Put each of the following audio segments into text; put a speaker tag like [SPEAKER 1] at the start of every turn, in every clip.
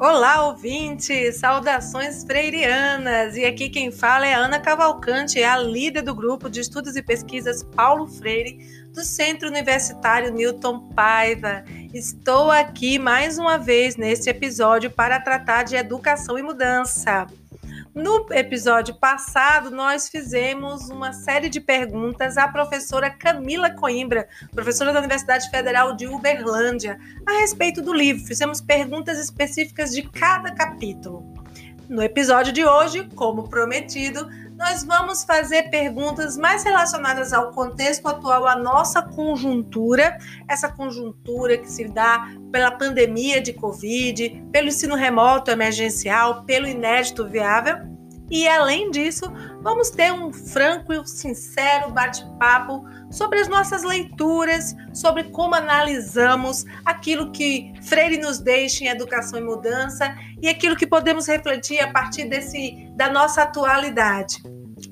[SPEAKER 1] Olá, ouvintes! Saudações freirianas! E aqui quem fala é Ana Cavalcante, a líder do grupo de estudos e pesquisas Paulo Freire, do Centro Universitário Newton Paiva. Estou aqui mais uma vez neste episódio para tratar de educação e mudança. No episódio passado, nós fizemos uma série de perguntas à professora Camila Coimbra, professora da Universidade Federal de Uberlândia, a respeito do livro. Fizemos perguntas específicas de cada capítulo. No episódio de hoje, como prometido, nós vamos fazer perguntas mais relacionadas ao contexto atual, à nossa conjuntura, essa conjuntura que se dá pela pandemia de Covid, pelo ensino remoto emergencial, pelo inédito viável. E além disso, vamos ter um franco e sincero bate-papo sobre as nossas leituras, sobre como analisamos aquilo que Freire nos deixa em Educação e Mudança e aquilo que podemos refletir a partir desse da nossa atualidade.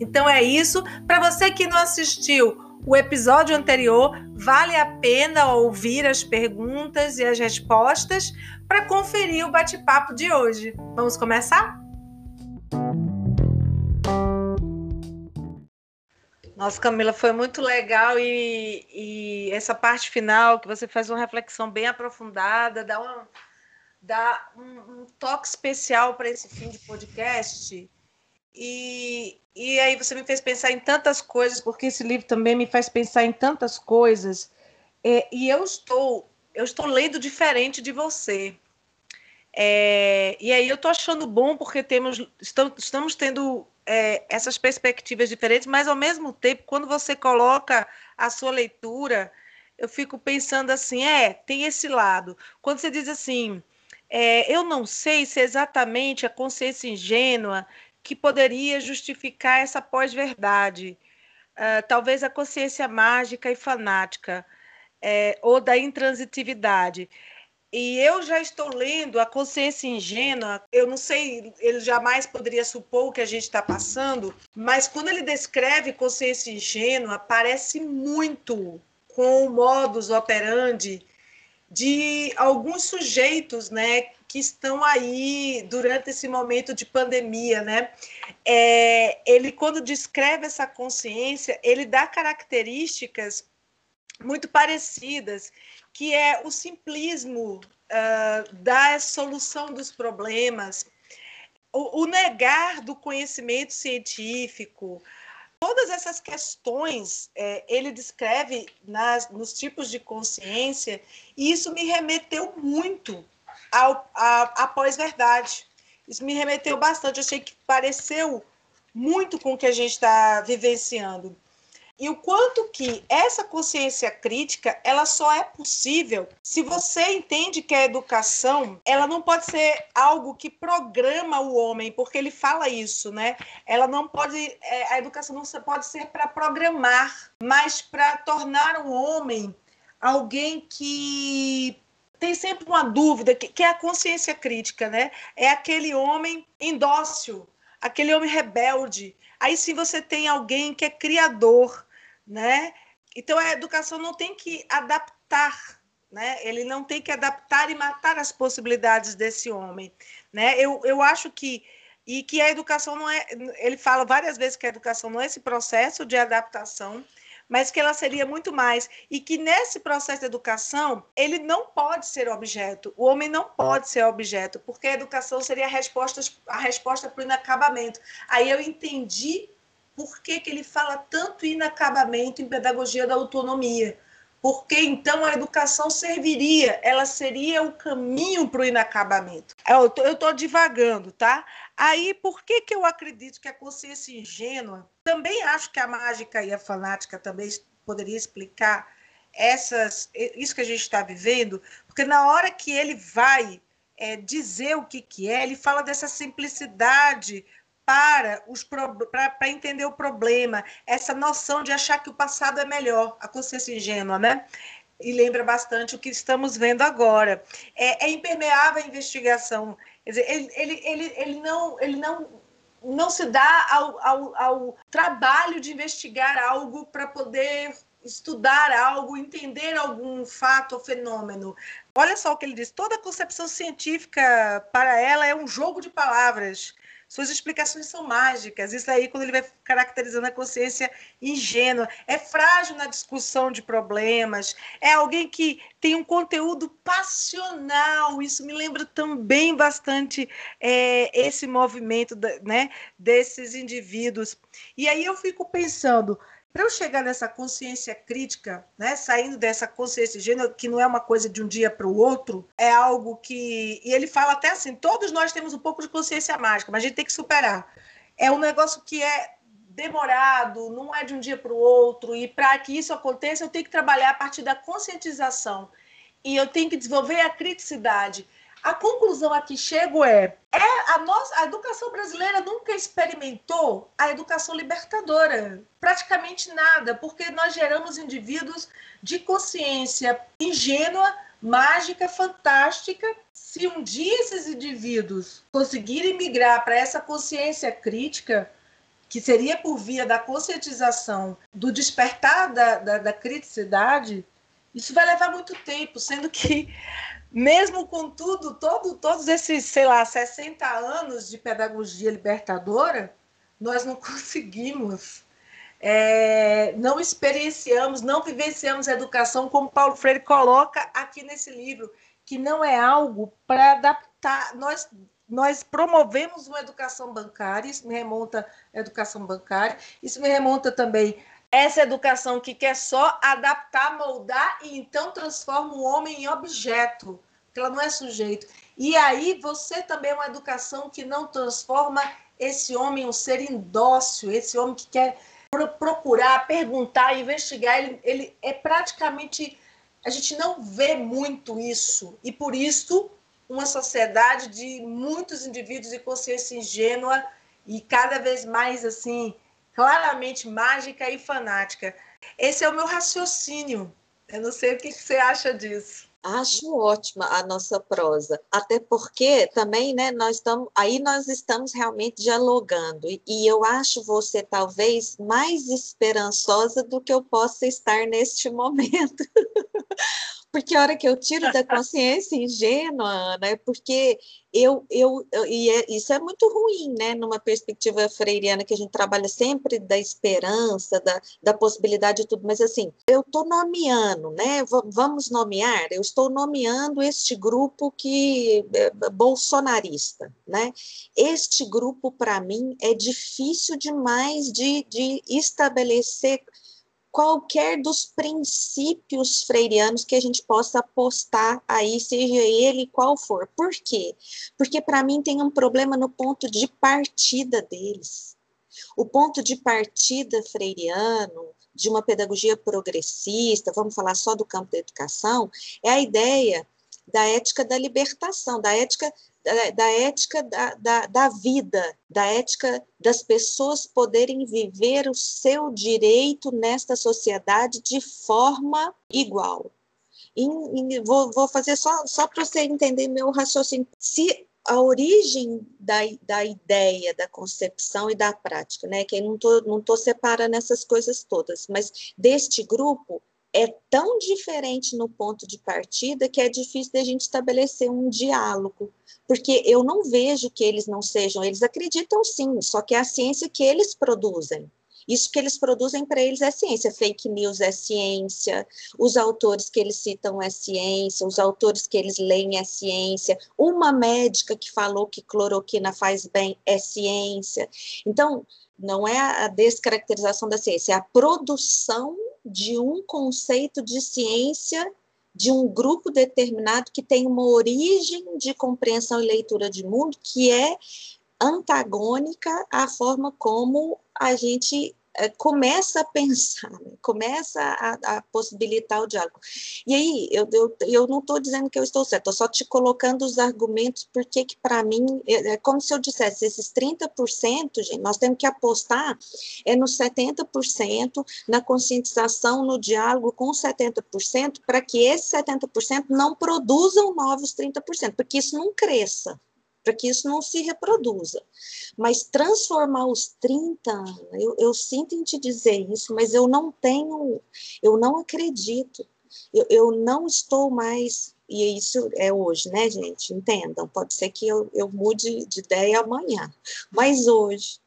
[SPEAKER 1] Então é isso. Para você que não assistiu o episódio anterior, vale a pena ouvir as perguntas e as respostas para conferir o bate-papo de hoje. Vamos começar? Nossa, Camila, foi muito legal e, e, essa parte final que você faz uma reflexão bem aprofundada, dá, uma, dá um, um toque especial para esse fim de podcast. E, e aí você me fez pensar em tantas coisas, porque esse livro também me faz pensar em tantas coisas. É, e eu estou, eu estou lendo diferente de você. É, e aí eu estou achando bom porque temos, estamos, estamos tendo é, essas perspectivas diferentes, mas ao mesmo tempo, quando você coloca a sua leitura, eu fico pensando assim, é, tem esse lado. Quando você diz assim, é, eu não sei se é exatamente a consciência ingênua que poderia justificar essa pós-verdade, uh, talvez a consciência mágica e fanática, é, ou da intransitividade. E eu já estou lendo A Consciência Ingênua. Eu não sei, ele jamais poderia supor o que a gente está passando, mas quando ele descreve consciência ingênua, parece muito com o modus operandi de alguns sujeitos, né, que estão aí durante esse momento de pandemia, né? É, ele quando descreve essa consciência, ele dá características muito parecidas que é o simplismo uh, da solução dos problemas, o, o negar do conhecimento científico, todas essas questões é, ele descreve nas, nos tipos de consciência, e isso me remeteu muito à pós-verdade. Isso me remeteu bastante, eu achei que pareceu muito com o que a gente está vivenciando e o quanto que essa consciência crítica ela só é possível se você entende que a educação ela não pode ser algo que programa o homem porque ele fala isso né? Ela não pode é, a educação não pode ser para programar mas para tornar o homem alguém que tem sempre uma dúvida que, que é a consciência crítica né? É aquele homem indócil aquele homem rebelde. Aí sim você tem alguém que é criador né? Então a educação não tem que adaptar, né? Ele não tem que adaptar e matar as possibilidades desse homem, né? Eu, eu acho que e que a educação não é, ele fala várias vezes que a educação não é esse processo de adaptação, mas que ela seria muito mais e que nesse processo de educação ele não pode ser objeto, o homem não pode ser objeto, porque a educação seria a resposta a resposta para o inacabamento. Aí eu entendi por que, que ele fala tanto inacabamento em pedagogia da autonomia? Porque então a educação serviria, ela seria o caminho para o inacabamento. Eu estou divagando, tá? Aí, por que, que eu acredito que a consciência ingênua, também acho que a mágica e a fanática também poderia explicar essas, isso que a gente está vivendo, porque na hora que ele vai é, dizer o que, que é, ele fala dessa simplicidade para, os para entender o problema, essa noção de achar que o passado é melhor, a consciência ingênua, né? E lembra bastante o que estamos vendo agora. É, é impermeável a investigação. Quer dizer, ele, ele, ele, ele, não, ele não, não se dá ao, ao, ao trabalho de investigar algo para poder estudar algo, entender algum fato ou fenômeno. Olha só o que ele diz: toda concepção científica para ela é um jogo de palavras. Suas explicações são mágicas. Isso aí, quando ele vai caracterizando a consciência ingênua, é frágil na discussão de problemas, é alguém que tem um conteúdo passional. Isso me lembra também bastante é, esse movimento né, desses indivíduos. E aí eu fico pensando, para eu chegar nessa consciência crítica, né, saindo dessa consciência gênero, que não é uma coisa de um dia para o outro, é algo que. E ele fala até assim: todos nós temos um pouco de consciência mágica, mas a gente tem que superar. É um negócio que é demorado, não é de um dia para o outro, e para que isso aconteça, eu tenho que trabalhar a partir da conscientização. E eu tenho que desenvolver a criticidade. A conclusão a que chego é, é a, nossa, a educação brasileira nunca experimentou a educação libertadora. Praticamente nada, porque nós geramos indivíduos de consciência ingênua, mágica, fantástica. Se um dia esses indivíduos conseguirem migrar para essa consciência crítica, que seria por via da conscientização, do despertar da, da, da criticidade, isso vai levar muito tempo, sendo que mesmo com tudo, todo, todos esses, sei lá, 60 anos de pedagogia libertadora, nós não conseguimos, é, não experienciamos, não vivenciamos a educação como Paulo Freire coloca aqui nesse livro, que não é algo para adaptar. Nós, nós promovemos uma educação bancária, isso me remonta à educação bancária, isso me remonta também essa educação que quer só adaptar, moldar e então transforma o homem em objeto, que ela não é sujeito. E aí você também é uma educação que não transforma esse homem um ser indócil, esse homem que quer procurar, perguntar, investigar, ele, ele é praticamente a gente não vê muito isso e por isso uma sociedade de muitos indivíduos de consciência ingênua e cada vez mais assim claramente mágica e fanática. Esse é o meu raciocínio. Eu não sei o que você acha disso.
[SPEAKER 2] Acho ótima a nossa prosa, até porque também, né, nós estamos, aí nós estamos realmente dialogando, e eu acho você talvez mais esperançosa do que eu possa estar neste momento. porque a hora que eu tiro da consciência ingênua, né, porque eu, eu, eu e é, isso é muito ruim, né, numa perspectiva freiriana que a gente trabalha sempre da esperança, da, da possibilidade de tudo, mas assim, eu estou nomeando, né, vamos nomear, eu estou nomeando este grupo que é bolsonarista, né, este grupo para mim é difícil demais de, de estabelecer qualquer dos princípios freirianos que a gente possa apostar aí, seja ele qual for. Por quê? Porque para mim tem um problema no ponto de partida deles. O ponto de partida freiriano, de uma pedagogia progressista, vamos falar só do campo da educação, é a ideia da ética da libertação, da ética da, da ética da, da, da, vida, da ética das pessoas poderem viver o seu direito nesta sociedade de forma igual. E, e vou, vou, fazer só, só para você entender meu raciocínio. Se a origem da, da ideia, da concepção e da prática, né? Que eu não estou não tô separando essas coisas todas, mas deste grupo é tão diferente no ponto de partida que é difícil da gente estabelecer um diálogo, porque eu não vejo que eles não sejam, eles acreditam sim, só que é a ciência que eles produzem. Isso que eles produzem para eles é ciência, fake news é ciência, os autores que eles citam é ciência, os autores que eles leem é ciência, uma médica que falou que cloroquina faz bem é ciência. Então, não é a descaracterização da ciência, é a produção de um conceito de ciência de um grupo determinado que tem uma origem de compreensão e leitura de mundo que é antagônica à forma como a gente começa a pensar, né? começa a, a, possibilitar o diálogo. E aí, eu, eu, eu não estou dizendo que eu estou certo, estou só te colocando os argumentos, porque que para mim, é, é, como se eu dissesse, esses 30%, gente, nós temos que apostar é nos 70%, na conscientização, no diálogo com 70%, para que esses 70% não produzam novos 30%, porque isso não cresça para que isso não se reproduza. Mas transformar os 30, eu, eu sinto em te dizer isso, mas eu não tenho, eu não acredito, eu, eu não estou mais e isso é hoje, né, gente? Entendam, pode ser que eu, eu mude de ideia amanhã, mas hoje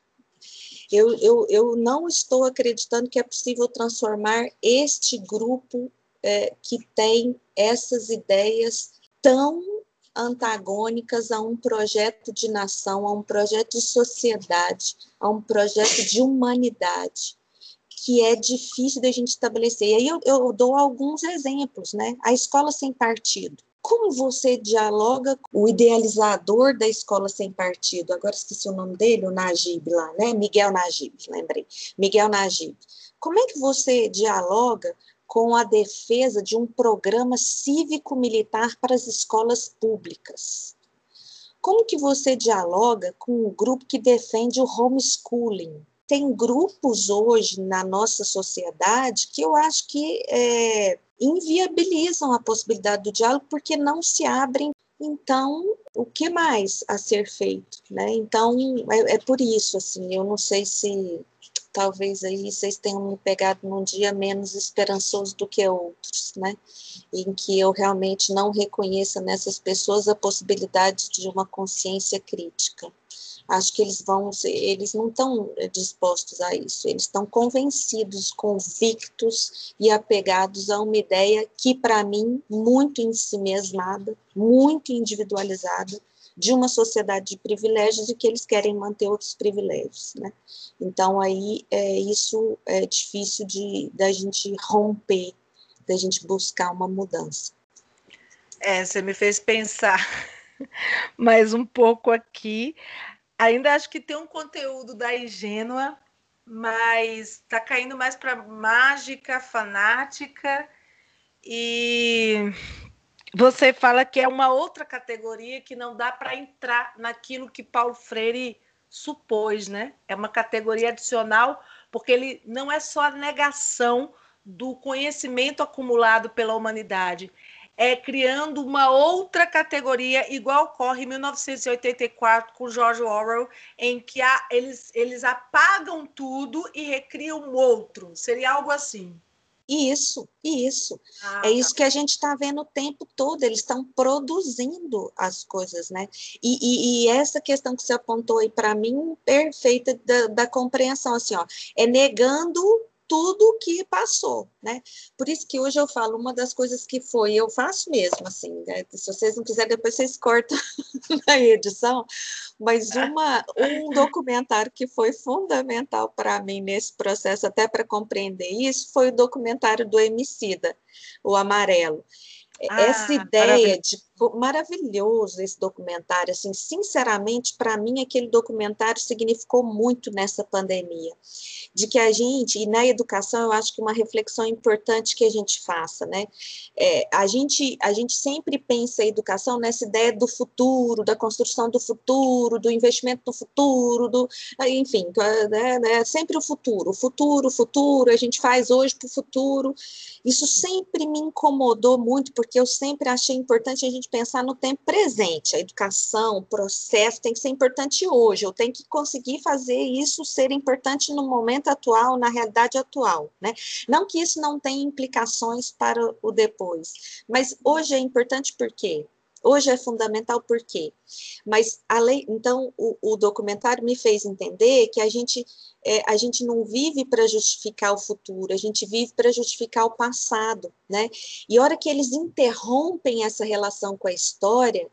[SPEAKER 2] eu, eu, eu não estou acreditando que é possível transformar este grupo é, que tem essas ideias tão antagônicas a um projeto de nação, a um projeto de sociedade, a um projeto de humanidade, que é difícil da gente estabelecer. E aí eu, eu dou alguns exemplos, né? A escola sem partido. Como você dialoga com o idealizador da escola sem partido? Agora esqueci o nome dele, o Najib lá, né? Miguel Najib, lembrei. Miguel Najib. Como é que você dialoga com a defesa de um programa cívico-militar para as escolas públicas. Como que você dialoga com o grupo que defende o homeschooling? Tem grupos hoje na nossa sociedade que eu acho que é, inviabilizam a possibilidade do diálogo porque não se abrem. Então, o que mais a ser feito? Né? Então, é, é por isso, assim, eu não sei se talvez aí vocês tenham me pegado num dia menos esperançoso do que outros, né? Em que eu realmente não reconheça nessas pessoas a possibilidade de uma consciência crítica. Acho que eles vão, eles não estão dispostos a isso, eles estão convencidos, convictos e apegados a uma ideia que, para mim, muito em si mesmada, muito individualizada, de uma sociedade de privilégios e que eles querem manter outros privilégios, né? Então aí é, isso é difícil de da gente romper, da gente buscar uma mudança.
[SPEAKER 1] É, você me fez pensar mais um pouco aqui. Ainda acho que tem um conteúdo da ingênua, mas está caindo mais para mágica, fanática e você fala que é uma outra categoria que não dá para entrar naquilo que Paulo Freire supôs, né? É uma categoria adicional, porque ele não é só a negação do conhecimento acumulado pela humanidade, é criando uma outra categoria, igual ocorre em 1984 com George Orwell, em que há, eles, eles apagam tudo e recriam outro. Seria algo assim.
[SPEAKER 2] Isso, isso. Ah, é isso tá. que a gente está vendo o tempo todo, eles estão produzindo as coisas, né? E, e, e, essa questão que você apontou aí para mim, perfeita da, da compreensão, assim, ó, é negando tudo que passou, né? Por isso que hoje eu falo, uma das coisas que foi, eu faço mesmo, assim, né? se vocês não quiserem, depois vocês cortam na edição, mas uma, um documentário que foi fundamental para mim nesse processo, até para compreender isso, foi o documentário do Emicida, o Amarelo. Ah, Essa ideia de maravilhoso esse documentário, assim, sinceramente, para mim aquele documentário significou muito nessa pandemia, de que a gente, e na educação eu acho que uma reflexão importante que a gente faça, né, é, a gente, a gente sempre pensa a educação nessa ideia do futuro, da construção do futuro, do investimento no futuro, do, enfim, né, né, sempre o futuro, futuro, futuro, a gente faz hoje para o futuro, isso sempre me incomodou muito, porque eu sempre achei importante a gente pensar no tempo presente. A educação, o processo tem que ser importante hoje. Eu tenho que conseguir fazer isso ser importante no momento atual, na realidade atual, né? Não que isso não tenha implicações para o depois, mas hoje é importante por quê? Hoje é fundamental por quê? Mas a lei, então o, o documentário me fez entender que a gente é, a gente não vive para justificar o futuro, a gente vive para justificar o passado, né? E a hora que eles interrompem essa relação com a história,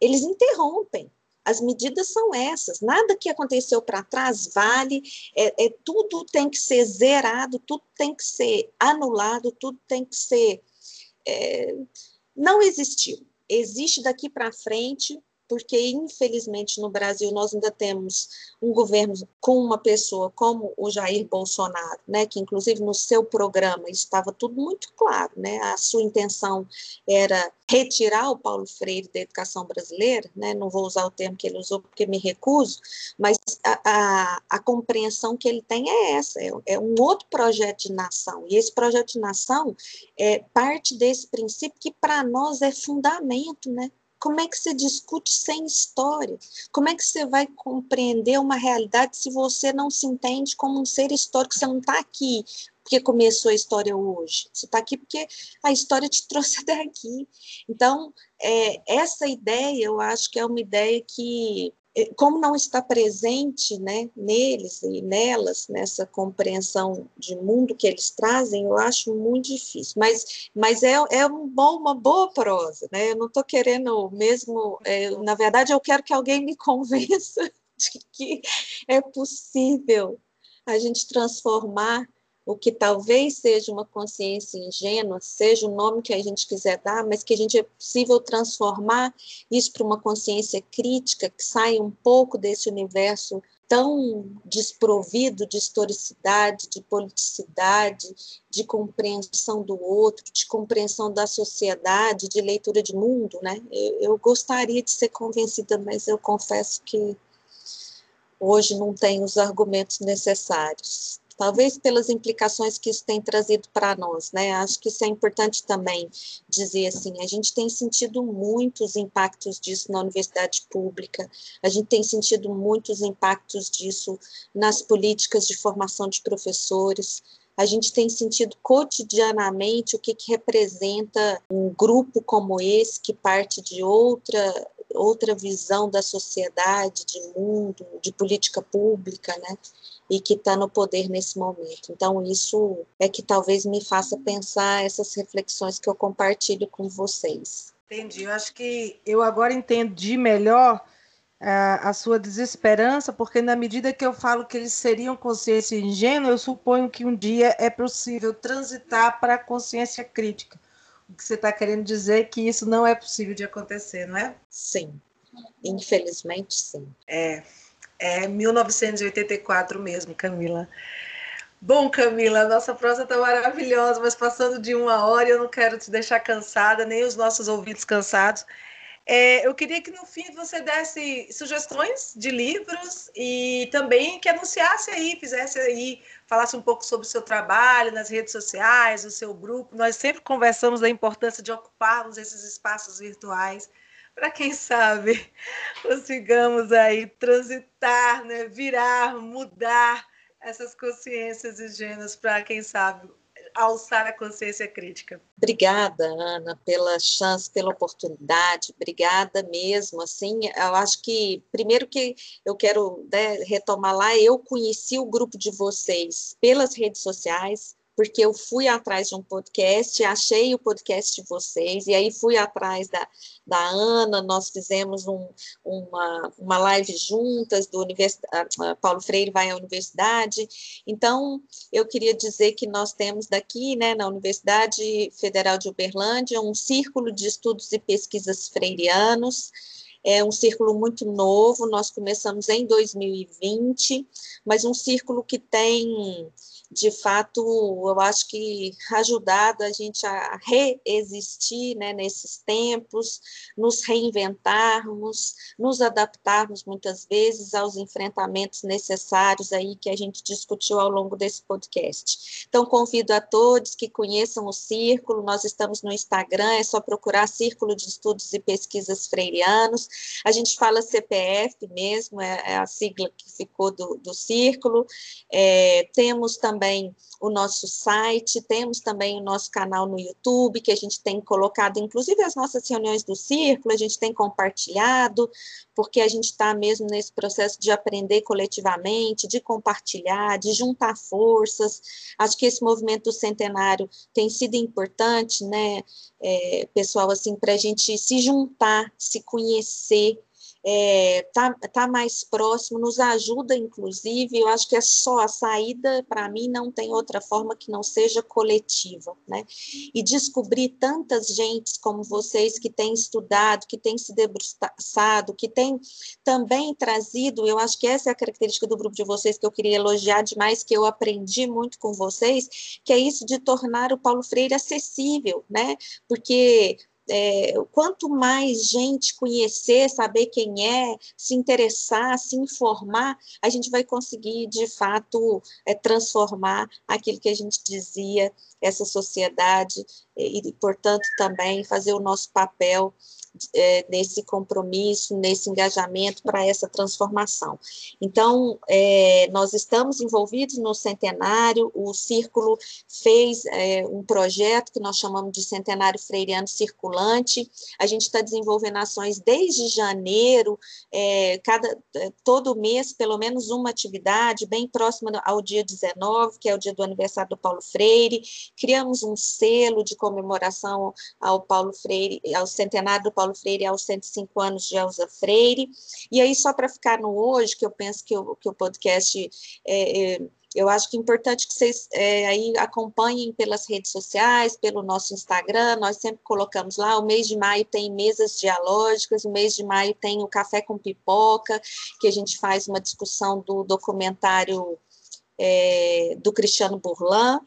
[SPEAKER 2] eles interrompem. As medidas são essas. Nada que aconteceu para trás vale. É, é, tudo tem que ser zerado, tudo tem que ser anulado, tudo tem que ser. É, não existiu. Existe daqui para frente porque infelizmente no Brasil nós ainda temos um governo com uma pessoa como o Jair Bolsonaro, né, que inclusive no seu programa estava tudo muito claro, né, a sua intenção era retirar o Paulo Freire da educação brasileira, né, não vou usar o termo que ele usou porque me recuso, mas a, a, compreensão que ele tem é essa, é, é, um outro projeto de nação, e esse projeto de nação é parte desse princípio que para nós é fundamento, né, como é que você discute sem história? Como é que você vai compreender uma realidade se você não se entende como um ser histórico? Você não está aqui porque começou a história hoje. Você está aqui porque a história te trouxe até aqui. Então, é, essa ideia, eu acho que é uma ideia que como não está presente né, neles e nelas, nessa compreensão de mundo que eles trazem, eu acho muito difícil. Mas, mas é, é um bom, uma boa prosa. Né? Eu não estou querendo mesmo. É, na verdade, eu quero que alguém me convença de que é possível a gente transformar o que talvez seja uma consciência ingênua, seja o nome que a gente quiser dar, mas que a gente é possível transformar isso para uma consciência crítica que saia um pouco desse universo tão desprovido de historicidade, de politicidade, de compreensão do outro, de compreensão da sociedade, de leitura de mundo, né? Eu, eu gostaria de ser convencida, mas eu confesso que hoje não tenho os argumentos necessários talvez pelas implicações que isso tem trazido para nós, né? Acho que isso é importante também dizer assim, a gente tem sentido muitos impactos disso na universidade pública, a gente tem sentido muitos impactos disso nas políticas de formação de professores, a gente tem sentido cotidianamente o que, que representa um grupo como esse, que parte de outra outra visão da sociedade, de mundo, de política pública, né? e que está no poder nesse momento. Então, isso é que talvez me faça pensar essas reflexões que eu compartilho com vocês.
[SPEAKER 1] Entendi. Eu acho que eu agora entendi melhor uh, a sua desesperança, porque na medida que eu falo que eles seriam consciência ingênua, eu suponho que um dia é possível transitar para a consciência crítica. Que você está querendo dizer que isso não é possível de acontecer, não é?
[SPEAKER 2] Sim. Infelizmente, sim.
[SPEAKER 1] É. É 1984 mesmo, Camila. Bom, Camila, nossa prosa está maravilhosa, mas passando de uma hora, eu não quero te deixar cansada, nem os nossos ouvintes cansados. É, eu queria que no fim você desse sugestões de livros e também que anunciasse aí, fizesse aí, falasse um pouco sobre o seu trabalho nas redes sociais, o seu grupo. Nós sempre conversamos da importância de ocuparmos esses espaços virtuais para quem sabe consigamos aí transitar, né, virar, mudar essas consciências ingênuas para quem sabe alçar a consciência crítica.
[SPEAKER 2] Obrigada, Ana, pela chance, pela oportunidade. Obrigada mesmo. Assim, eu acho que primeiro que eu quero né, retomar lá, eu conheci o grupo de vocês pelas redes sociais porque eu fui atrás de um podcast, achei o podcast de vocês, e aí fui atrás da, da Ana, nós fizemos um, uma, uma live juntas do universidade, Paulo Freire vai à universidade, então eu queria dizer que nós temos daqui, né, na Universidade Federal de Uberlândia, um círculo de estudos e pesquisas freirianos, é um círculo muito novo, nós começamos em 2020, mas um círculo que tem de fato, eu acho que ajudado a gente a reexistir né, nesses tempos, nos reinventarmos, nos adaptarmos muitas vezes aos enfrentamentos necessários aí que a gente discutiu ao longo desse podcast. Então, convido a todos que conheçam o Círculo, nós estamos no Instagram, é só procurar Círculo de Estudos e Pesquisas Freirianos, a gente fala CPF mesmo, é, é a sigla que ficou do, do Círculo, é, temos também também o nosso site, temos também o nosso canal no YouTube, que a gente tem colocado, inclusive as nossas reuniões do círculo, a gente tem compartilhado, porque a gente está mesmo nesse processo de aprender coletivamente, de compartilhar, de juntar forças. Acho que esse movimento do centenário tem sido importante, né, é, pessoal, assim, para a gente se juntar, se conhecer, é, tá, tá mais próximo, nos ajuda, inclusive, eu acho que é só a saída, para mim, não tem outra forma que não seja coletiva, né? E descobrir tantas gentes como vocês que têm estudado, que têm se debruçado, que têm também trazido, eu acho que essa é a característica do grupo de vocês que eu queria elogiar demais, que eu aprendi muito com vocês, que é isso de tornar o Paulo Freire acessível, né? Porque é, quanto mais gente conhecer, saber quem é, se interessar, se informar, a gente vai conseguir, de fato, é, transformar aquilo que a gente dizia, essa sociedade e, portanto, também fazer o nosso papel é, nesse compromisso, nesse engajamento para essa transformação. Então, é, nós estamos envolvidos no centenário, o Círculo fez é, um projeto que nós chamamos de Centenário Freiriano Circulante, a gente está desenvolvendo ações desde janeiro, é, cada, é, todo mês, pelo menos uma atividade, bem próxima ao dia 19, que é o dia do aniversário do Paulo Freire, criamos um selo de comemoração ao Paulo Freire, ao centenário do Paulo Freire aos 105 anos de Elza Freire. E aí, só para ficar no hoje, que eu penso que o, que o podcast é, é, eu acho que é importante que vocês é, aí acompanhem pelas redes sociais, pelo nosso Instagram, nós sempre colocamos lá, o mês de maio tem mesas dialógicas, o mês de maio tem o Café com Pipoca, que a gente faz uma discussão do documentário é, do Cristiano Burlan,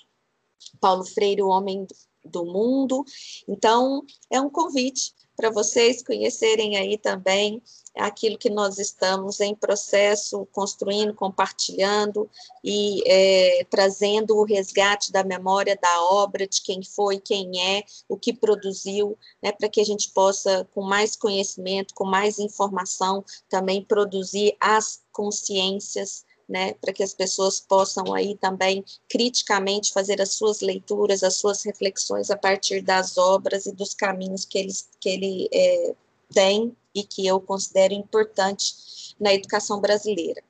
[SPEAKER 2] Paulo Freire, o Homem do Mundo. Então, é um convite para vocês conhecerem aí também aquilo que nós estamos em processo, construindo, compartilhando e é, trazendo o resgate da memória da obra, de quem foi, quem é, o que produziu, né, para que a gente possa, com mais conhecimento, com mais informação, também produzir as consciências né, para que as pessoas possam aí também criticamente fazer as suas leituras, as suas reflexões a partir das obras e dos caminhos que, eles, que ele é, tem e que eu considero importante na educação brasileira.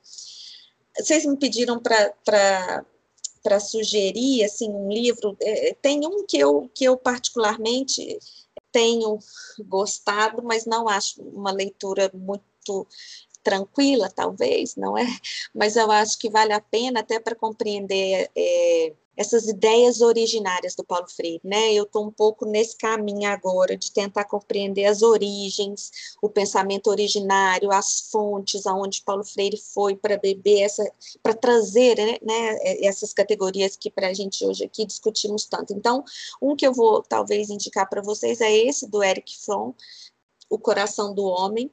[SPEAKER 2] Vocês me pediram para para sugerir assim um livro é, tem um que eu que eu particularmente tenho gostado mas não acho uma leitura muito tranquila, talvez, não é? Mas eu acho que vale a pena até para compreender é, essas ideias originárias do Paulo Freire, né? Eu estou um pouco nesse caminho agora de tentar compreender as origens, o pensamento originário, as fontes aonde Paulo Freire foi para beber essa, para trazer, né, né, essas categorias que para a gente hoje aqui discutimos tanto. Então, um que eu vou talvez indicar para vocês é esse do Eric Fromm, O Coração do Homem,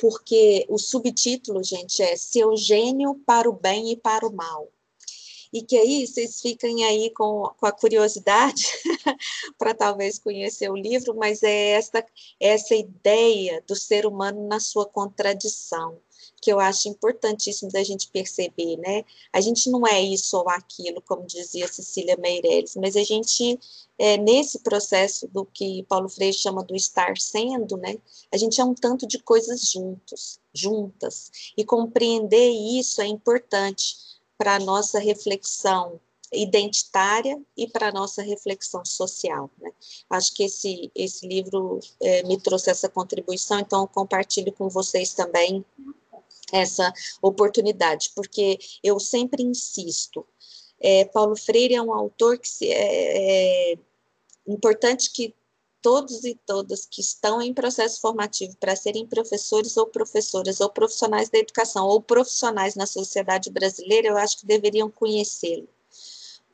[SPEAKER 2] porque o subtítulo, gente, é Seu Gênio para o Bem e para o Mal. E que aí vocês fiquem aí com, com a curiosidade para talvez conhecer o livro, mas é essa, essa ideia do ser humano na sua contradição que eu acho importantíssimo da gente perceber, né? A gente não é isso ou aquilo, como dizia Cecília Meirelles, mas a gente, é, nesse processo do que Paulo Freire chama do estar sendo, né? A gente é um tanto de coisas juntos, juntas, e compreender isso é importante para a nossa reflexão identitária e para a nossa reflexão social. Né? Acho que esse, esse livro é, me trouxe essa contribuição, então compartilho com vocês também essa oportunidade, porque eu sempre insisto, é, Paulo Freire é um autor que se, é, é importante que todos e todas que estão em processo formativo para serem professores ou professoras ou profissionais da educação ou profissionais na sociedade brasileira, eu acho que deveriam conhecê-lo,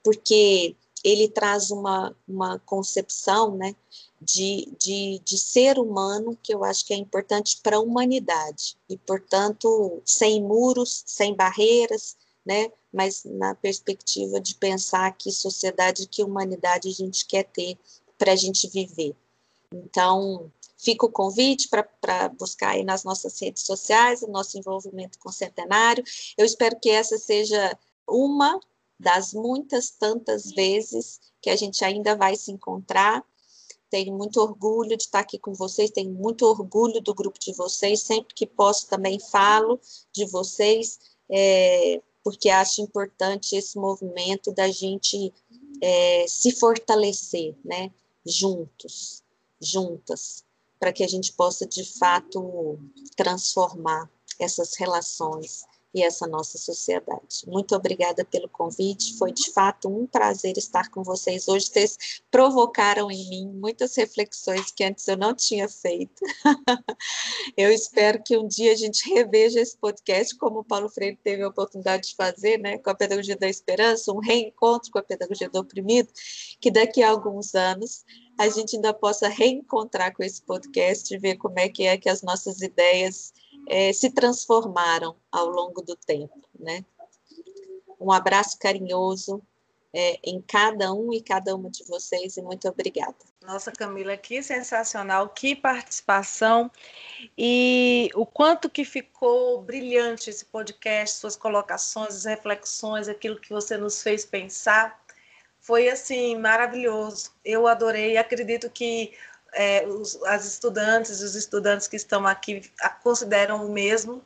[SPEAKER 2] porque ele traz uma, uma concepção, né, de, de, de ser humano que eu acho que é importante para a humanidade, e, portanto, sem muros, sem barreiras, né? mas na perspectiva de pensar que sociedade, que humanidade a gente quer ter para a gente viver. Então, fica o convite para buscar aí nas nossas redes sociais o nosso envolvimento com o Centenário. Eu espero que essa seja uma das muitas tantas vezes que a gente ainda vai se encontrar tenho muito orgulho de estar aqui com vocês, tenho muito orgulho do grupo de vocês, sempre que posso também falo de vocês, é, porque acho importante esse movimento da gente é, se fortalecer, né, juntos, juntas, para que a gente possa de fato transformar essas relações e essa nossa sociedade. Muito obrigada pelo convite, foi de fato um prazer estar com vocês hoje. Vocês provocaram em mim muitas reflexões que antes eu não tinha feito. eu espero que um dia a gente reveja esse podcast, como o Paulo Freire teve a oportunidade de fazer, né, com a Pedagogia da Esperança, um reencontro com a Pedagogia do Oprimido, que daqui a alguns anos a gente ainda possa reencontrar com esse podcast e ver como é que é que as nossas ideias é, se transformaram ao longo do tempo, né? Um abraço carinhoso é, em cada um e cada uma de vocês, e muito obrigada.
[SPEAKER 1] Nossa, Camila, que sensacional, que participação e o quanto que ficou brilhante esse podcast, suas colocações, as reflexões, aquilo que você nos fez pensar, foi assim maravilhoso. Eu adorei, acredito que é, os, as estudantes, os estudantes que estão aqui consideram o mesmo.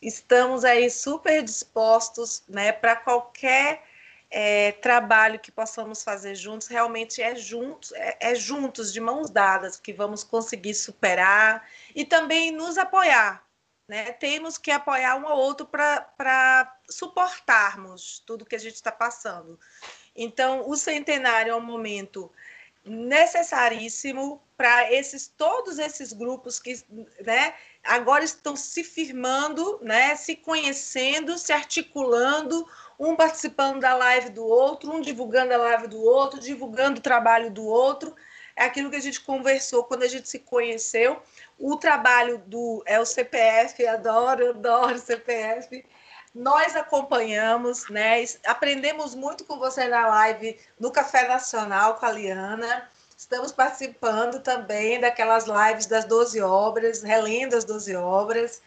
[SPEAKER 1] Estamos aí super dispostos, né, para qualquer é, trabalho que possamos fazer juntos, realmente é juntos, é, é, juntos, de mãos dadas, que vamos conseguir superar e também nos apoiar. Né? Temos que apoiar um ao outro para suportarmos tudo que a gente está passando. Então, o centenário é um momento necessaríssimo para esses todos esses grupos que né, agora estão se firmando, né, se conhecendo, se articulando, um participando da live do outro, um divulgando a live do outro, divulgando o trabalho do outro. É aquilo que a gente conversou quando a gente se conheceu. O trabalho do é o CPF, adoro, adoro CPF nós acompanhamos, né? Aprendemos muito com você na live no Café Nacional com a Liana. Estamos participando também daquelas lives das 12 obras, relendo as 12 obras.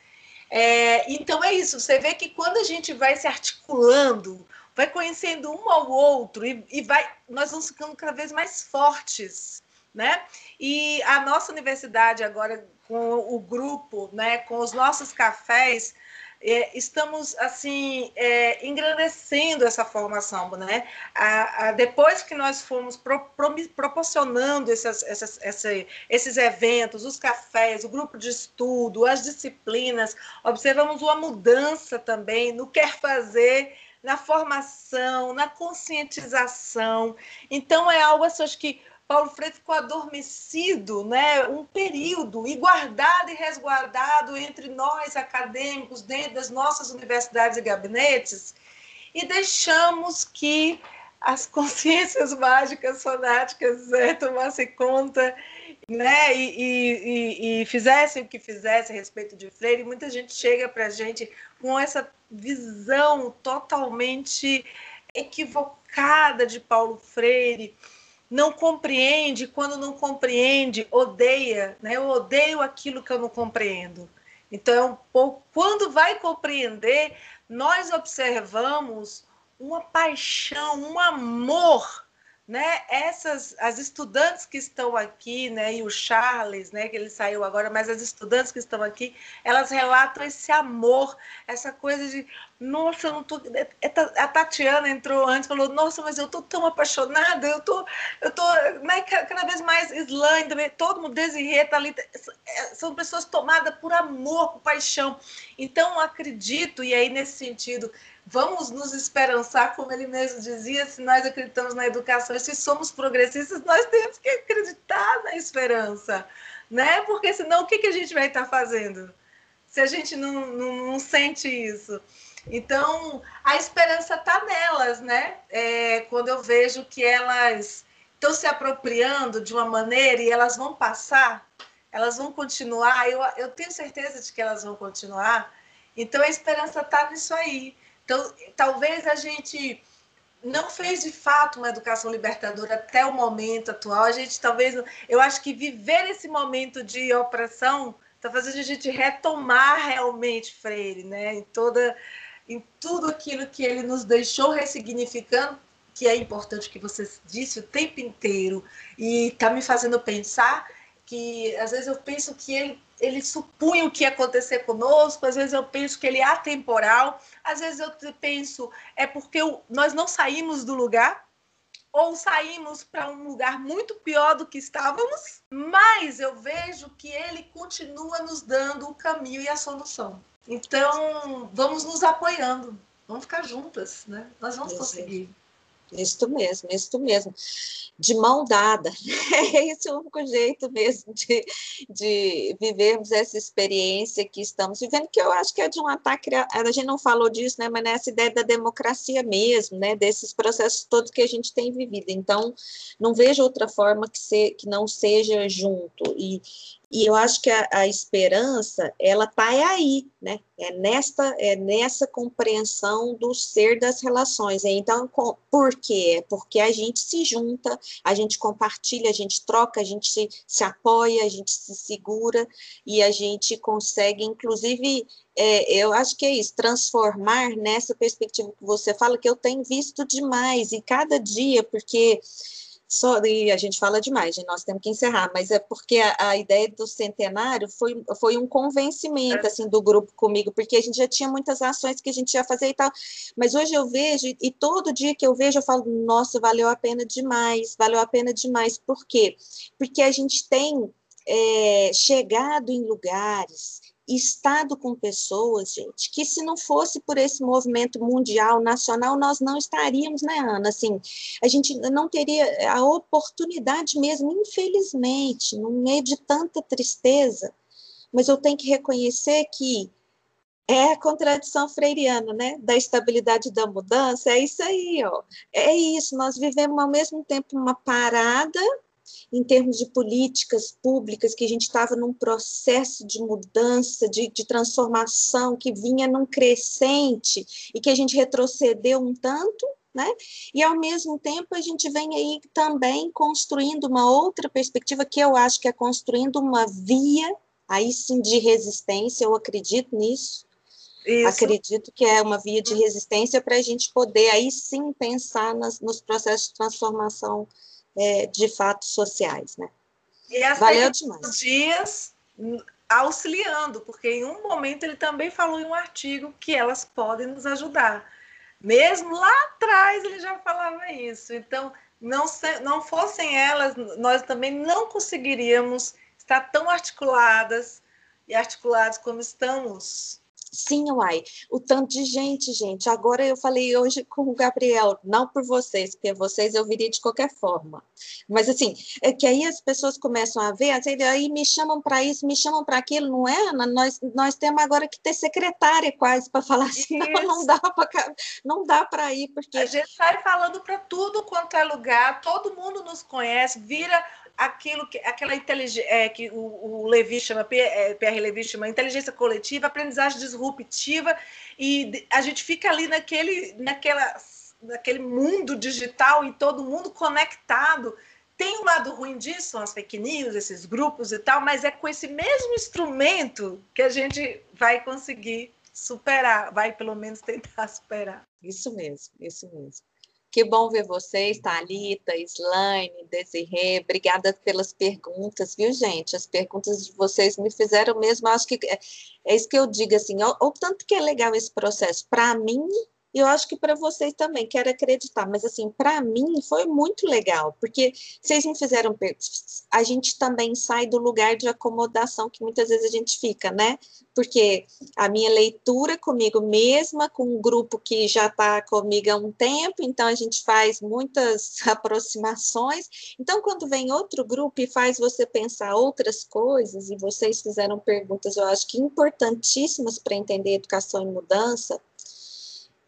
[SPEAKER 1] É, então é isso, você vê que quando a gente vai se articulando, vai conhecendo um ao outro e, e vai, nós vamos ficando cada vez mais fortes, né? E a nossa universidade agora com o grupo, né, com os nossos cafés, é, estamos assim é, engrandecendo essa formação, né? A, a, depois que nós fomos pro, pro, proporcionando esses eventos, os cafés, o grupo de estudo, as disciplinas, observamos uma mudança também no quer fazer na formação, na conscientização. Então, é algo assim, acho que Paulo Freire ficou adormecido, né, um período, e guardado e resguardado entre nós acadêmicos, dentro das nossas universidades e gabinetes, e deixamos que as consciências mágicas fanáticas né, tomassem conta né, e, e, e, fizessem o que fizessem a respeito de Freire. Muita gente chega para a gente com essa visão totalmente equivocada de Paulo Freire não compreende, quando não compreende, odeia, né? Eu odeio aquilo que eu não compreendo. Então, é quando vai compreender, nós observamos uma paixão, um amor né, essas as estudantes que estão aqui, né, e o Charles, né, que ele saiu agora, mas as estudantes que estão aqui, elas relatam esse amor, essa coisa de, nossa, eu não tô, é, é a Tatiana entrou antes, falou, nossa, mas eu tô tão apaixonada, eu tô, eu tô, né, cada vez mais Islândia, todo mundo Desirreta ali, é, são pessoas tomadas por amor, por paixão. Então, acredito e aí nesse sentido, vamos nos esperançar, como ele mesmo dizia, se nós acreditamos na educação, se somos progressistas, nós temos que acreditar na esperança, né? Porque senão o que, que a gente vai estar fazendo? Se a gente não, não, não sente isso. Então, a esperança está nelas, né? É, quando eu vejo que elas estão se apropriando de uma maneira e elas vão passar, elas vão continuar, eu, eu tenho certeza de que elas vão continuar. Então, a esperança está nisso aí então, talvez a gente não fez de fato uma educação libertadora até o momento atual. A gente talvez, eu acho que viver esse momento de opressão está fazendo a gente retomar realmente Freire, né? Em toda, em tudo aquilo que ele nos deixou ressignificando, que é importante que você disse o tempo inteiro e está me fazendo pensar que às vezes eu penso que ele ele supunha o que ia acontecer conosco, às vezes eu penso que ele é atemporal, às vezes eu penso é porque nós não saímos do lugar, ou saímos para um lugar muito pior do que estávamos, mas eu vejo que ele continua nos dando o caminho e a solução. Então, vamos nos apoiando, vamos ficar juntas, né? Nós vamos conseguir.
[SPEAKER 2] Isso mesmo, isso mesmo. De mão dada. É esse o único jeito mesmo de, de vivermos essa experiência que estamos vivendo, que eu acho que é de um ataque. A gente não falou disso, né? Mas nessa ideia da democracia mesmo, né? Desses processos todos que a gente tem vivido. Então, não vejo outra forma que, se, que não seja junto. E, e eu acho que a, a esperança, ela está aí, né? É nesta, é nessa compreensão do ser das relações. Então, com, por quê? É porque a gente se junta, a gente compartilha, a gente troca, a gente se, se apoia, a gente se segura e a gente consegue, inclusive, é, eu acho que é isso, transformar nessa perspectiva que você fala, que eu tenho visto demais, e cada dia, porque só, e a gente fala demais, nós temos que encerrar, mas é porque a, a, ideia do centenário foi, foi um convencimento, é. assim, do grupo comigo, porque a gente já tinha muitas ações que a gente ia fazer e tal, mas hoje eu vejo, e todo dia que eu vejo, eu falo, nossa, valeu a pena demais, valeu a pena demais, por quê? Porque a gente tem é, chegado em lugares, estado com pessoas, gente, que se não fosse por esse movimento mundial, nacional, nós não estaríamos, né, Ana? Assim, a gente não teria a oportunidade mesmo, infelizmente, no meio de tanta tristeza, mas eu tenho que reconhecer que é a contradição freiriana, né? Da estabilidade da mudança, é isso aí, ó. É isso, nós vivemos ao mesmo tempo uma parada em termos de políticas públicas, que a gente estava num processo de mudança, de, de, transformação, que vinha num crescente e que a gente retrocedeu um tanto, né? E ao mesmo tempo a gente vem aí também construindo uma outra perspectiva que eu acho que é construindo uma via, aí sim de resistência, eu acredito nisso. Isso. Acredito que é uma via de resistência para a gente poder aí sim pensar nas, nos processos de transformação é, de fatos sociais, né?
[SPEAKER 1] E as Valeu demais. dias auxiliando, porque em um momento ele também falou em um artigo que elas podem nos ajudar. Mesmo lá atrás ele já falava isso. Então, não, se, não fossem elas, nós também não conseguiríamos estar tão articuladas e articulados como estamos
[SPEAKER 2] Sim, uai, o tanto de gente, gente. Agora eu falei hoje com o Gabriel, não por vocês, porque vocês eu viria de qualquer forma. Mas assim, é que aí as pessoas começam a ver, assim, aí me chamam para isso, me chamam para aquilo, não é? Nós, nós temos agora que ter secretária quase para falar assim, não, não dá para não dá para ir, porque.
[SPEAKER 1] A gente sai falando para tudo quanto é lugar, todo mundo nos conhece, vira aquilo que aquela inteligência é, que o, o Levi chama, PR é, Levi chama inteligência coletiva, aprendizagem disruptiva, e a gente fica ali naquele, naquela, naquele mundo digital e todo mundo conectado. Tem um lado ruim disso, são as fake news, esses grupos e tal, mas é com esse mesmo instrumento que a gente vai conseguir superar, vai pelo menos tentar superar.
[SPEAKER 2] Isso mesmo, isso mesmo. Que bom ver vocês, Thalita, Slaine, Desirê. Obrigada pelas perguntas, viu, gente? As perguntas de vocês me fizeram mesmo. Acho que é, é isso que eu digo, assim, o tanto que é legal esse processo. Para mim, e eu acho que para vocês também, quero acreditar, mas assim, para mim foi muito legal, porque vocês me fizeram. A gente também sai do lugar de acomodação que muitas vezes a gente fica, né? Porque a minha leitura comigo mesma, com um grupo que já está comigo há um tempo, então a gente faz muitas aproximações. Então, quando vem outro grupo e faz você pensar outras coisas, e vocês fizeram perguntas, eu acho que importantíssimas para entender educação e mudança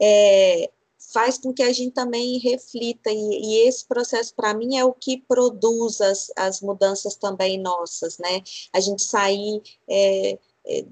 [SPEAKER 2] é, faz com que a gente também reflita, e, e esse processo, para mim, é o que produz as, as mudanças também nossas, né? A gente sair é, é,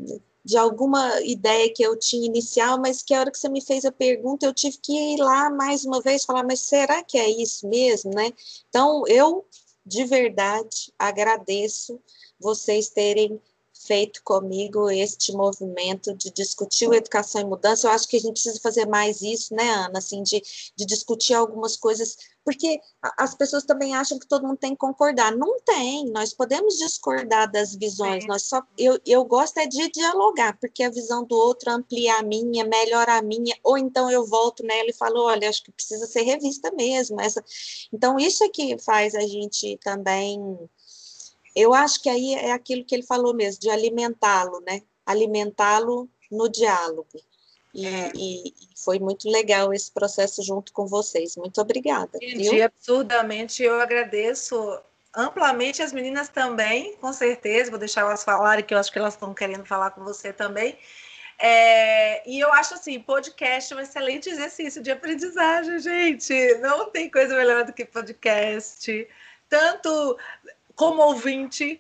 [SPEAKER 2] de alguma ideia que eu tinha inicial, mas que a hora que você me fez a pergunta, eu tive que ir lá mais uma vez falar, mas será que é isso mesmo, né? Então, eu, de verdade, agradeço vocês terem feito comigo este movimento de discutir o educação e mudança. Eu acho que a gente precisa fazer mais isso, né, Ana? Assim, de, de discutir algumas coisas, porque as pessoas também acham que todo mundo tem que concordar. Não tem, nós podemos discordar das visões, é. nós só eu, eu gosto é de dialogar, porque a visão do outro amplia a minha, melhora a minha, ou então eu volto nela e falo, olha, acho que precisa ser revista mesmo. Essa... Então, isso é que faz a gente também eu acho que aí é aquilo que ele falou mesmo, de alimentá-lo, né? Alimentá-lo no diálogo. E, é. e, foi muito legal esse processo junto com vocês. Muito obrigada.
[SPEAKER 1] Entendi absurdamente. Eu agradeço amplamente as meninas também, com certeza. Vou deixar elas falarem, que eu acho que elas estão querendo falar com você também. É, e eu acho assim, podcast é um excelente exercício de aprendizagem, gente. Não tem coisa melhor do que podcast. Tanto como ouvinte,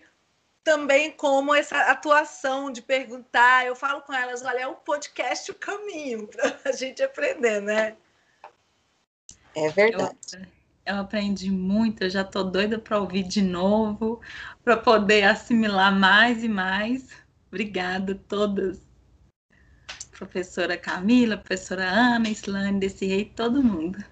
[SPEAKER 1] também como essa atuação de perguntar. Eu falo com elas, olha, é o podcast o caminho para a gente aprender, né?
[SPEAKER 2] É verdade.
[SPEAKER 3] Eu, eu aprendi muito, eu já estou doida para ouvir de novo, para poder assimilar mais e mais. Obrigada a todas. Professora Camila, professora Ana, Islane, desse rei, todo mundo.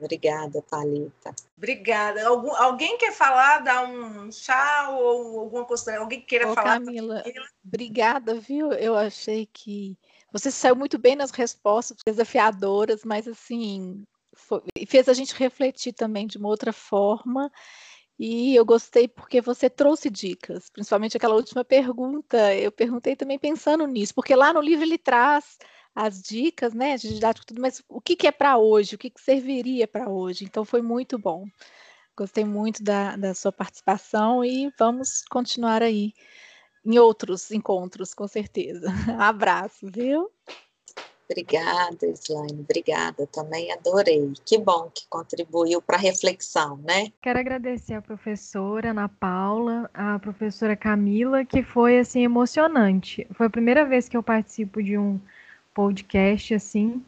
[SPEAKER 2] Obrigada, Thalita.
[SPEAKER 1] Obrigada. Algum, alguém quer falar, dar um chá ou alguma consideração? Alguém queira
[SPEAKER 4] Ô,
[SPEAKER 1] falar?
[SPEAKER 4] Camila, obrigada, viu? Eu achei que você saiu muito bem nas respostas desafiadoras, mas assim, foi, fez a gente refletir também de uma outra forma. E eu gostei porque você trouxe dicas, principalmente aquela última pergunta. Eu perguntei também pensando nisso, porque lá no livro ele traz as dicas, né, de didático tudo, mas o que, que é para hoje, o que, que serviria para hoje. Então foi muito bom. Gostei muito da, da sua participação e vamos continuar aí em outros encontros, com certeza. Abraço, viu?
[SPEAKER 2] Obrigada, Slane, obrigada, também adorei. Que bom que contribuiu para a reflexão, né?
[SPEAKER 5] Quero agradecer a professora Ana Paula, a professora Camila, que foi assim emocionante. Foi a primeira vez que eu participo de um podcast assim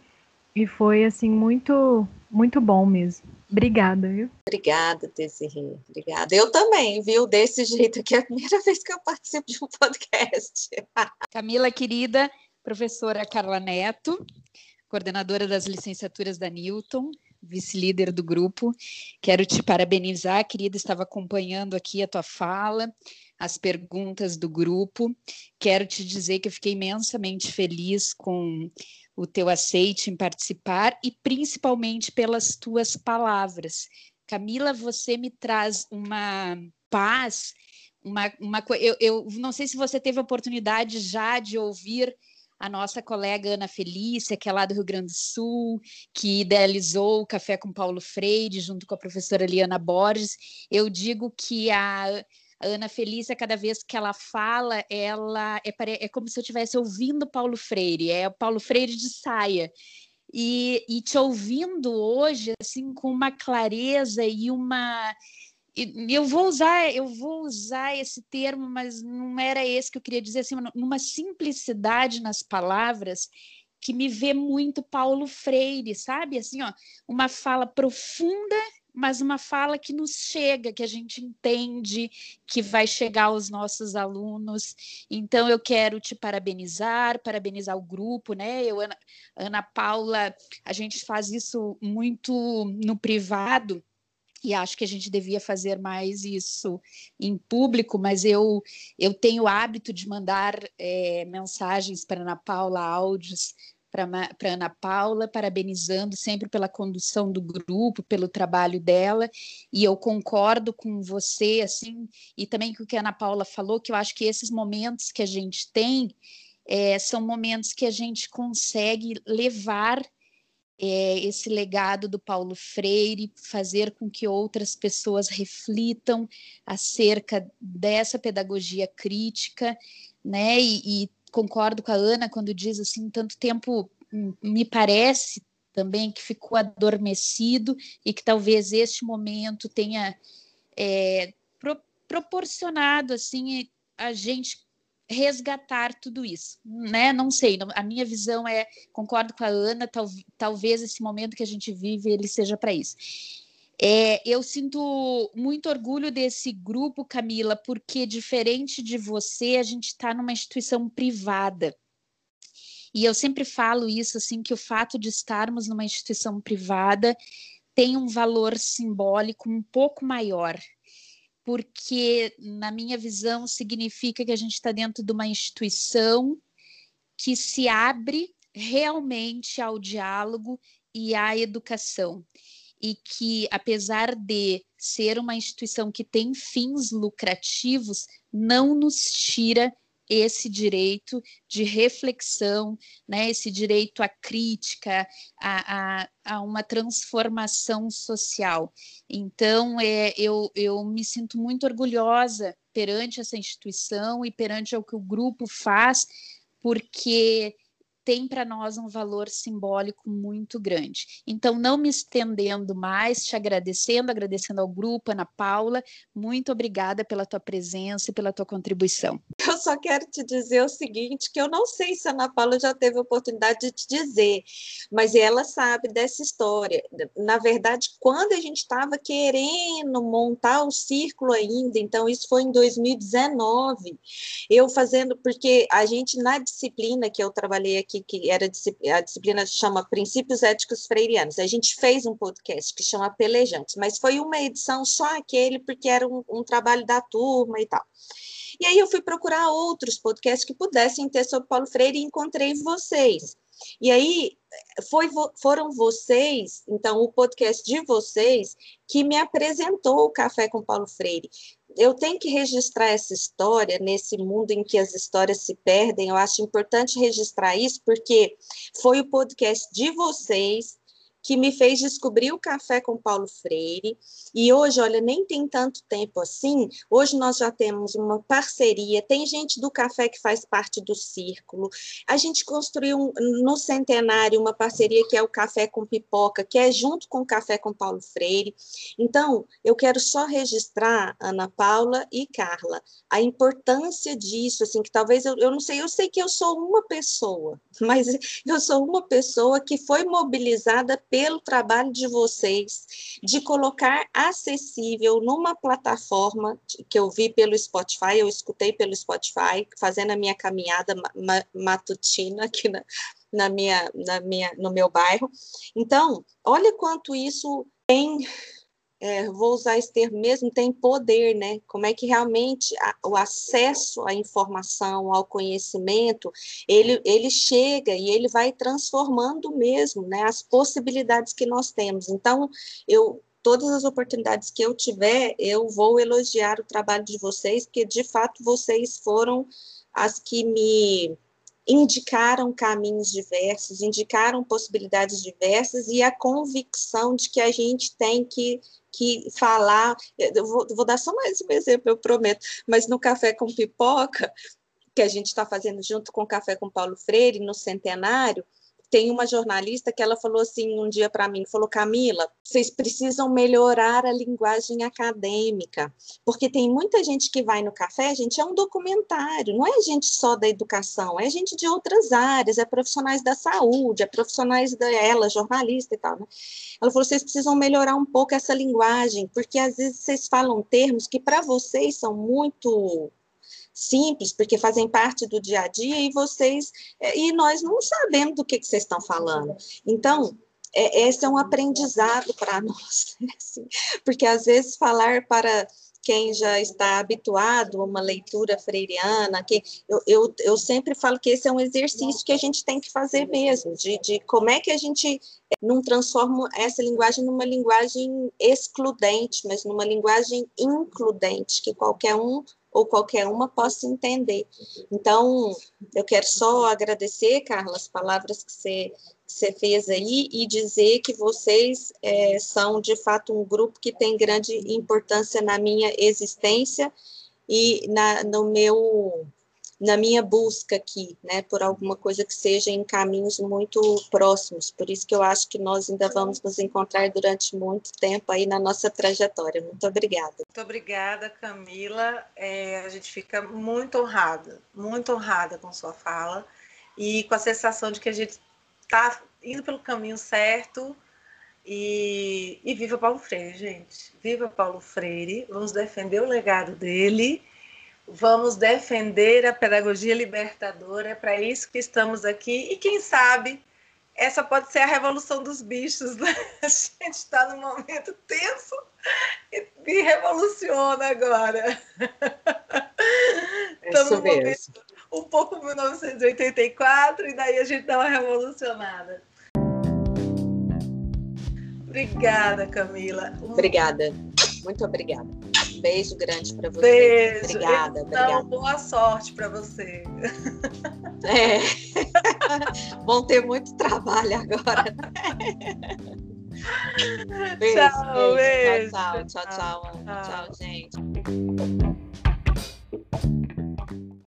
[SPEAKER 5] e foi assim muito muito bom mesmo. Obrigada, viu?
[SPEAKER 2] Obrigada, Desirê. Obrigada. Eu também, viu? Desse jeito aqui é a primeira vez que eu participo de um podcast.
[SPEAKER 6] Camila, querida, professora Carla Neto, coordenadora das licenciaturas da Newton, vice-líder do grupo. Quero te parabenizar, querida, estava acompanhando aqui a tua fala as perguntas do grupo. Quero te dizer que eu fiquei imensamente feliz com o teu aceite em participar e principalmente pelas tuas palavras. Camila, você me traz uma paz, uma, uma eu, eu não sei se você teve a oportunidade já de ouvir a nossa colega Ana Felícia, que é lá do Rio Grande do Sul, que idealizou o Café com Paulo Freire, junto com a professora Liana Borges. Eu digo que a Ana Felícia, cada vez que ela fala, ela é, é como se eu estivesse ouvindo Paulo Freire, é o Paulo Freire de saia. E, e te ouvindo hoje, assim, com uma clareza e uma eu vou usar eu vou usar esse termo mas não era esse que eu queria dizer assim numa simplicidade nas palavras que me vê muito Paulo Freire sabe assim ó uma fala profunda mas uma fala que nos chega, que a gente entende, que vai chegar aos nossos alunos. Então, eu quero te parabenizar, parabenizar o grupo, né? Eu, Ana, Ana Paula, a gente faz isso muito no privado, e acho que a gente devia fazer mais isso em público, mas eu, eu tenho o hábito de mandar é, mensagens para Ana Paula, áudios para Ana Paula, parabenizando sempre pela condução do grupo, pelo trabalho dela, e eu concordo com você, assim, e também com o que a Ana Paula falou, que eu acho que esses momentos que a gente tem é, são momentos que a gente consegue levar é, esse legado do Paulo Freire, fazer com que outras pessoas reflitam acerca dessa pedagogia crítica, né, e, e concordo com a Ana quando diz assim, tanto tempo hum, me parece também que ficou adormecido e que talvez este momento tenha é, pro, proporcionado assim a gente resgatar tudo isso, né? Não sei, a minha visão é, concordo com a Ana, tal, talvez esse momento que a gente vive ele seja para isso. É, eu sinto muito orgulho desse grupo, Camila, porque diferente de você, a gente está numa instituição privada. E eu sempre falo isso, assim, que o fato de estarmos numa instituição privada tem um valor simbólico um pouco maior, porque, na minha visão, significa que a gente está dentro de uma instituição que se abre realmente ao diálogo e à educação. E que, apesar de ser uma instituição que tem fins lucrativos, não nos tira esse direito de reflexão, né, esse direito à crítica, a, a, a uma transformação social. Então, é, eu, eu me sinto muito orgulhosa perante essa instituição e perante o que o grupo faz, porque tem para nós um valor simbólico muito grande. Então, não me estendendo mais, te agradecendo, agradecendo ao grupo, Ana Paula, muito obrigada pela tua presença e pela tua contribuição.
[SPEAKER 2] Eu só quero te dizer o seguinte, que eu não sei se a Ana Paula já teve a oportunidade de te dizer, mas ela sabe dessa história. Na verdade, quando a gente estava querendo montar o círculo ainda, então isso foi em 2019, eu fazendo, porque a gente na disciplina que eu trabalhei aqui aqui, que era a disciplina chama Princípios Éticos Freirianos. A gente fez um podcast que chama Pelejantes, mas foi uma edição só aquele, porque era um, um trabalho da turma e tal. E aí eu fui procurar outros podcasts que pudessem ter sobre Paulo Freire e encontrei vocês. E aí foi, foram vocês, então o podcast de vocês, que me apresentou o Café com Paulo Freire eu tenho que registrar essa história nesse mundo em que as histórias se perdem. Eu acho importante registrar isso, porque foi o podcast de vocês que me fez descobrir o café com Paulo Freire. E hoje, olha, nem tem tanto tempo assim. Hoje nós já temos uma parceria. Tem gente do café que faz parte do círculo. A gente construiu no centenário uma parceria que é o Café com Pipoca, que é junto com o Café com Paulo Freire. Então, eu quero só registrar, Ana Paula e Carla, a importância disso, assim, que talvez eu, eu não sei, eu sei que eu sou uma pessoa, mas eu sou uma pessoa que foi mobilizada pelo trabalho de vocês de colocar acessível numa plataforma que eu vi pelo Spotify, eu escutei pelo Spotify, fazendo a minha caminhada matutina aqui na, na minha, na minha, no meu bairro. Então, olha quanto isso tem é, vou usar esse termo mesmo, tem poder, né? Como é que realmente a, o acesso à informação, ao conhecimento, ele, ele chega e ele vai transformando mesmo, né? As possibilidades que nós temos. Então, eu todas as oportunidades que eu tiver, eu vou elogiar o trabalho de vocês, porque de fato vocês foram as que me indicaram caminhos diversos, indicaram possibilidades diversas e a convicção de que a gente tem que que falar, eu vou, vou dar só mais um exemplo, eu prometo, mas no Café com Pipoca, que a gente está fazendo junto com o Café com Paulo Freire, no Centenário, tem uma jornalista que ela falou assim um dia para mim, falou Camila, vocês precisam melhorar a linguagem acadêmica, porque tem muita gente que vai no café, gente, é um documentário, não é gente só da educação, é gente de outras áreas, é profissionais da saúde, é profissionais da ela, jornalista e tal, né? Ela falou, vocês precisam melhorar um pouco essa linguagem, porque às vezes vocês falam termos que para vocês são muito simples, porque fazem parte do dia a dia e vocês é, e nós não sabemos do que, que vocês estão falando. Então, é, esse é um aprendizado para nós, né? assim, porque às vezes falar para quem já está habituado a uma leitura freiriana, que eu, eu, eu sempre falo que esse é um exercício que a gente tem que fazer mesmo, de, de como é que a gente não transforma essa linguagem numa linguagem excludente, mas numa linguagem includente, que qualquer um ou qualquer uma possa entender. Então, eu quero só agradecer, Carla, as palavras que você, que você fez aí e dizer que vocês é, são, de fato, um grupo que tem grande importância na minha existência e na, no meu na minha busca aqui, né, por alguma coisa que seja em caminhos muito próximos. Por isso que eu acho que nós ainda vamos nos encontrar durante muito tempo aí na nossa trajetória. Muito obrigada.
[SPEAKER 1] Muito obrigada, Camila. É, a gente fica muito honrada, muito honrada com sua fala e com a sensação de que a gente está indo pelo caminho certo. E, e viva Paulo Freire, gente. Viva Paulo Freire. Vamos defender o legado dele Vamos defender a pedagogia libertadora, é para isso que estamos aqui. E quem sabe essa pode ser a revolução dos bichos. Né? A gente está num momento tenso e, e revoluciona agora. Estamos num momento um pouco 1984 e daí a gente dá uma revolucionada. Obrigada, Camila.
[SPEAKER 2] Obrigada. Muito obrigada beijo grande para você.
[SPEAKER 1] Beijo.
[SPEAKER 2] Obrigada, então, obrigada.
[SPEAKER 1] boa sorte para você.
[SPEAKER 2] É. Vão ter muito trabalho agora.
[SPEAKER 1] Beijo, tchau,
[SPEAKER 2] beijo. tchau, tchau, tchau, tchau, gente.